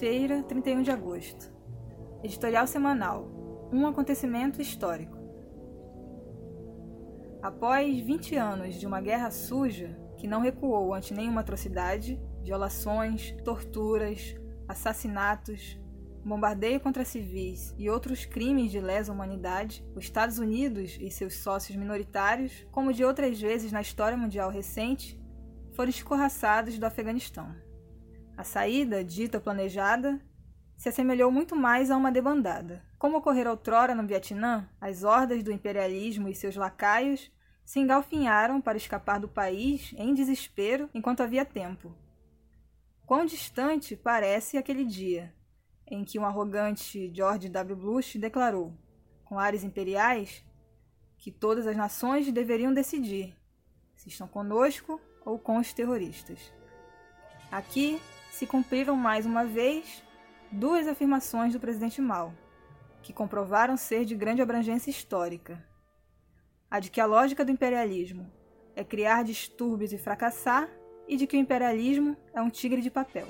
Terça-feira, 31 de agosto. Editorial semanal. Um acontecimento histórico. Após 20 anos de uma guerra suja que não recuou ante nenhuma atrocidade, violações, torturas, assassinatos, bombardeio contra civis e outros crimes de lesa humanidade, os Estados Unidos e seus sócios minoritários, como de outras vezes na história mundial recente, foram escorraçados do Afeganistão. A saída, dita planejada, se assemelhou muito mais a uma debandada. Como ocorrera outrora no Vietnã, as hordas do imperialismo e seus lacaios se engalfinharam para escapar do país em desespero enquanto havia tempo. Quão distante parece aquele dia em que um arrogante George W. Bush declarou, com ares imperiais, que todas as nações deveriam decidir se estão conosco ou com os terroristas. Aqui se cumpriram mais uma vez duas afirmações do presidente Mao, que comprovaram ser de grande abrangência histórica. A de que a lógica do imperialismo é criar distúrbios e fracassar, e de que o imperialismo é um tigre de papel.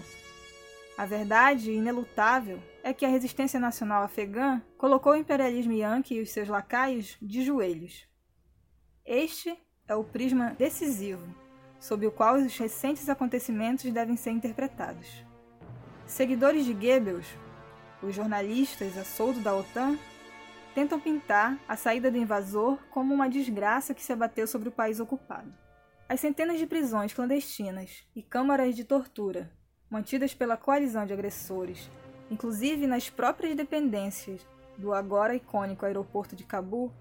A verdade inelutável é que a resistência nacional afegã colocou o imperialismo yankee e os seus lacaios de joelhos. Este é o prisma decisivo sob o qual os recentes acontecimentos devem ser interpretados. Seguidores de Goebbels, os jornalistas a soldo da OTAN, tentam pintar a saída do invasor como uma desgraça que se abateu sobre o país ocupado. As centenas de prisões clandestinas e câmaras de tortura mantidas pela coalizão de agressores, inclusive nas próprias dependências do agora icônico aeroporto de Cabu,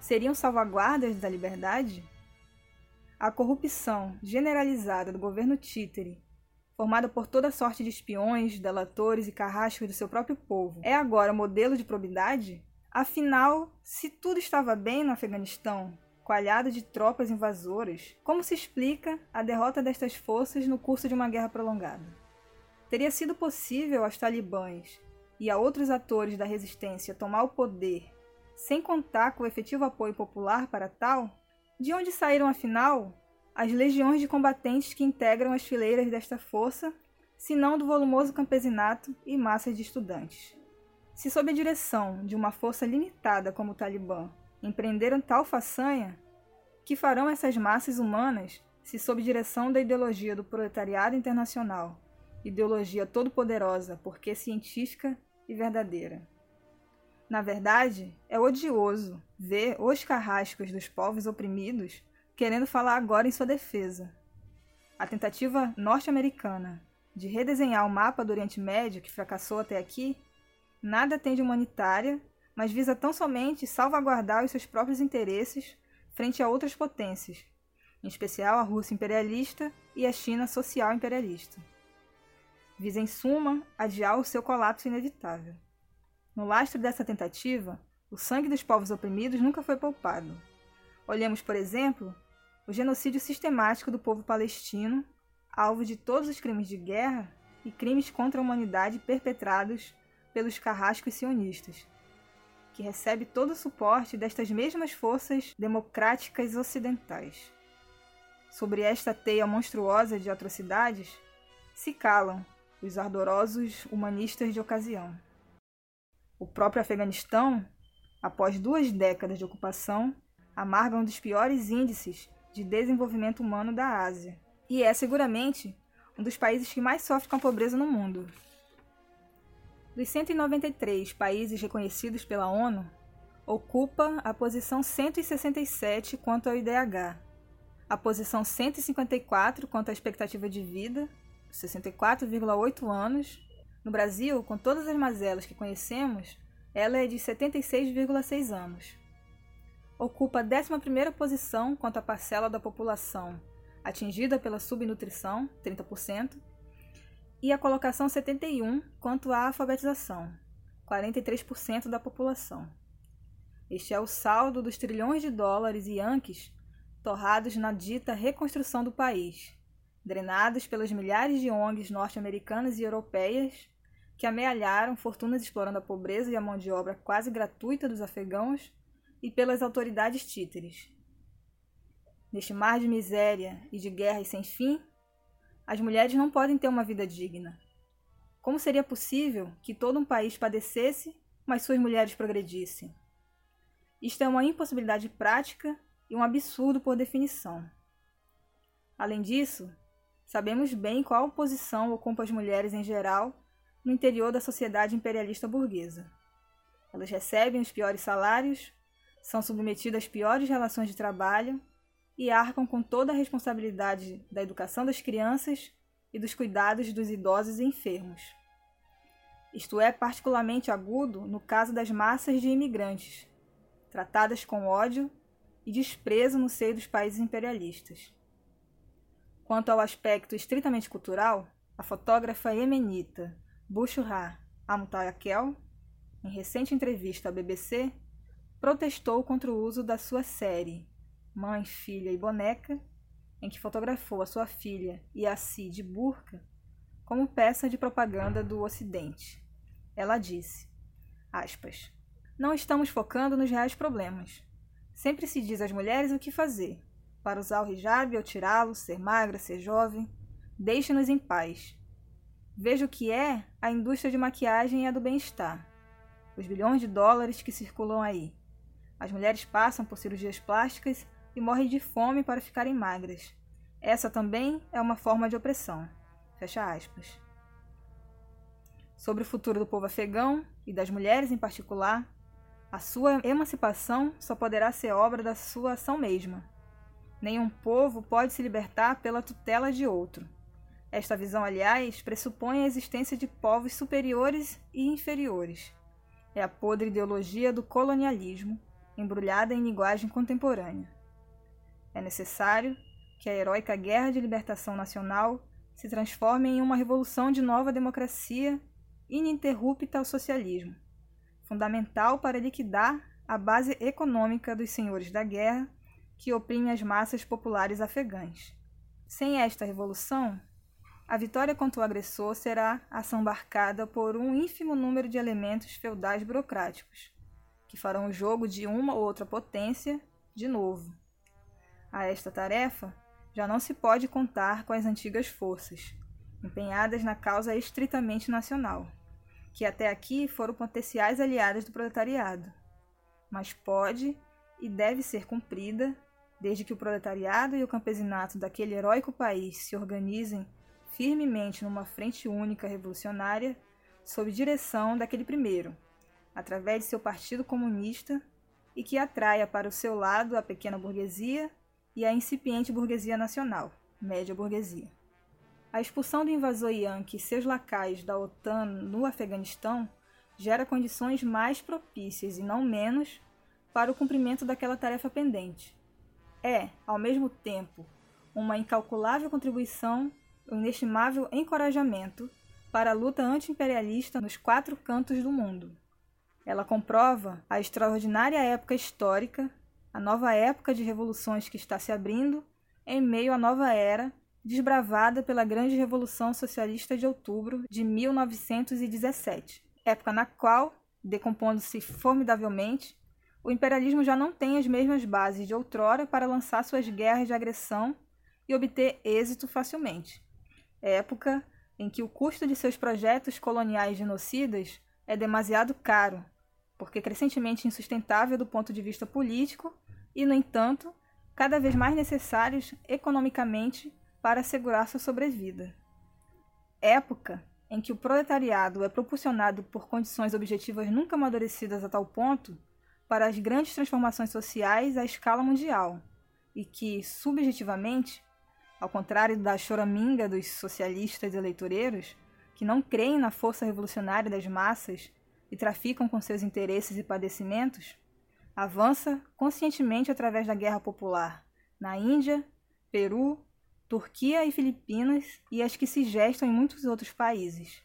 seriam salvaguardas da liberdade? A corrupção generalizada do governo títere, formada por toda sorte de espiões, delatores e carrascos do seu próprio povo, é agora modelo de probidade? Afinal, se tudo estava bem no Afeganistão, coalhado de tropas invasoras, como se explica a derrota destas forças no curso de uma guerra prolongada? Teria sido possível aos talibãs e a outros atores da resistência tomar o poder sem contar com o efetivo apoio popular para tal? De onde saíram, afinal, as legiões de combatentes que integram as fileiras desta força, se não do volumoso campesinato e massas de estudantes? Se, sob a direção de uma força limitada como o Talibã, empreenderam tal façanha, que farão essas massas humanas se, sob direção da ideologia do proletariado internacional, ideologia todo-poderosa porque científica e verdadeira? Na verdade, é odioso ver os carrascos dos povos oprimidos querendo falar agora em sua defesa. A tentativa norte-americana de redesenhar o mapa do Oriente Médio, que fracassou até aqui, nada tem de humanitária, mas visa tão somente salvaguardar os seus próprios interesses frente a outras potências, em especial a Rússia imperialista e a China social imperialista. Visa, em suma, adiar o seu colapso inevitável. No lastro dessa tentativa, o sangue dos povos oprimidos nunca foi poupado. Olhemos, por exemplo, o genocídio sistemático do povo palestino, alvo de todos os crimes de guerra e crimes contra a humanidade perpetrados pelos carrascos sionistas, que recebe todo o suporte destas mesmas forças democráticas ocidentais. Sobre esta teia monstruosa de atrocidades, se calam os ardorosos humanistas de ocasião. O próprio Afeganistão, após duas décadas de ocupação, amarga um dos piores índices de Desenvolvimento Humano da Ásia e é seguramente um dos países que mais sofre com a pobreza no mundo. Dos 193 países reconhecidos pela ONU, ocupa a posição 167 quanto ao IDH, a posição 154 quanto à expectativa de vida, 64,8 anos. No Brasil, com todas as mazelas que conhecemos, ela é de 76,6 anos. Ocupa a 11ª posição quanto à parcela da população atingida pela subnutrição, 30%, e a colocação 71 quanto à alfabetização, 43% da população. Este é o saldo dos trilhões de dólares e yankees torrados na dita reconstrução do país, drenados pelas milhares de ONGs norte-americanas e europeias que amealharam fortunas explorando a pobreza e a mão de obra quase gratuita dos afegãos e pelas autoridades títeres. Neste mar de miséria e de guerras sem fim, as mulheres não podem ter uma vida digna. Como seria possível que todo um país padecesse, mas suas mulheres progredissem? Isto é uma impossibilidade prática e um absurdo por definição. Além disso, sabemos bem qual posição ocupam as mulheres em geral no interior da sociedade imperialista burguesa. Elas recebem os piores salários, são submetidas às piores relações de trabalho e arcam com toda a responsabilidade da educação das crianças e dos cuidados dos idosos e enfermos. Isto é particularmente agudo no caso das massas de imigrantes, tratadas com ódio e desprezo no seio dos países imperialistas. Quanto ao aspecto estritamente cultural, a fotógrafa yemenita Bushra Amutayakel, em recente entrevista à BBC, protestou contra o uso da sua série Mãe, Filha e Boneca, em que fotografou a sua filha e a si de burca como peça de propaganda do Ocidente. Ela disse, aspas, Não estamos focando nos reais problemas. Sempre se diz às mulheres o que fazer, para usar o hijab ou tirá-lo, ser magra, ser jovem. Deixe-nos em paz. Veja o que é a indústria de maquiagem e a do bem-estar. Os bilhões de dólares que circulam aí. As mulheres passam por cirurgias plásticas e morrem de fome para ficarem magras. Essa também é uma forma de opressão. Fecha aspas. Sobre o futuro do povo afegão e das mulheres em particular, a sua emancipação só poderá ser obra da sua ação mesma. Nenhum povo pode se libertar pela tutela de outro. Esta visão, aliás, pressupõe a existência de povos superiores e inferiores. É a podre ideologia do colonialismo, embrulhada em linguagem contemporânea. É necessário que a heróica guerra de libertação nacional se transforme em uma revolução de nova democracia ininterrupta ao socialismo, fundamental para liquidar a base econômica dos senhores da guerra que oprime as massas populares afegãs. Sem esta revolução, a vitória contra o agressor será assambarcada por um ínfimo número de elementos feudais burocráticos, que farão o jogo de uma ou outra potência de novo a esta tarefa, já não se pode contar com as antigas forças, empenhadas na causa estritamente nacional, que até aqui foram potenciais aliadas do proletariado, mas pode e deve ser cumprida desde que o proletariado e o campesinato daquele heróico país se organizem firmemente numa frente única revolucionária sob direção daquele primeiro, através de seu partido comunista e que atraia para o seu lado a pequena burguesia e a incipiente burguesia nacional, média burguesia. A expulsão do invasor Yankee e seus lacaios da OTAN no Afeganistão gera condições mais propícias e não menos para o cumprimento daquela tarefa pendente. É, ao mesmo tempo, uma incalculável contribuição, um inestimável encorajamento para a luta anti-imperialista nos quatro cantos do mundo. Ela comprova a extraordinária época histórica a nova época de revoluções que está se abrindo em meio à nova era desbravada pela grande Revolução Socialista de outubro de 1917, época na qual, decompondo-se formidavelmente, o imperialismo já não tem as mesmas bases de outrora para lançar suas guerras de agressão e obter êxito facilmente. Época em que o custo de seus projetos coloniais genocidas é demasiado caro porque crescentemente insustentável do ponto de vista político e, no entanto, cada vez mais necessários economicamente para assegurar sua sobrevida. Época em que o proletariado é propulsionado por condições objetivas nunca amadurecidas a tal ponto para as grandes transformações sociais à escala mundial, e que, subjetivamente, ao contrário da choraminga dos socialistas eleitoreiros, que não creem na força revolucionária das massas e traficam com seus interesses e padecimentos, avança conscientemente através da guerra popular na Índia, Peru, Turquia e Filipinas e as que se gestam em muitos outros países,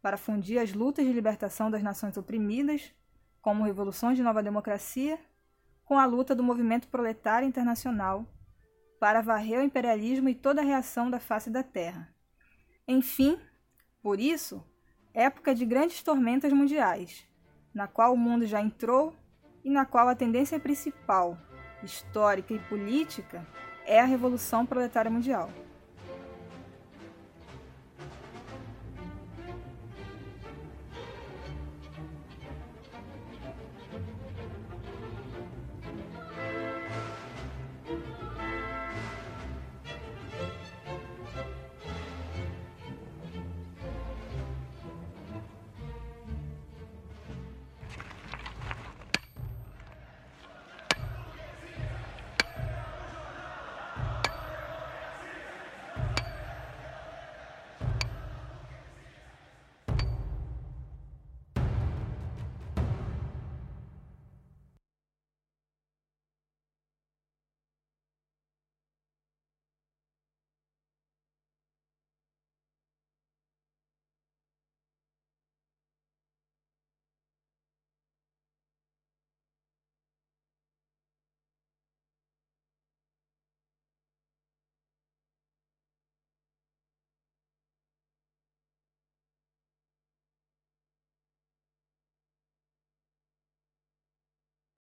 para fundir as lutas de libertação das nações oprimidas, como revoluções de nova democracia, com a luta do movimento proletário internacional para varrer o imperialismo e toda a reação da face da terra. Enfim, por isso, época de grandes tormentas mundiais, na qual o mundo já entrou e na qual a tendência principal, histórica e política é a Revolução Proletária Mundial.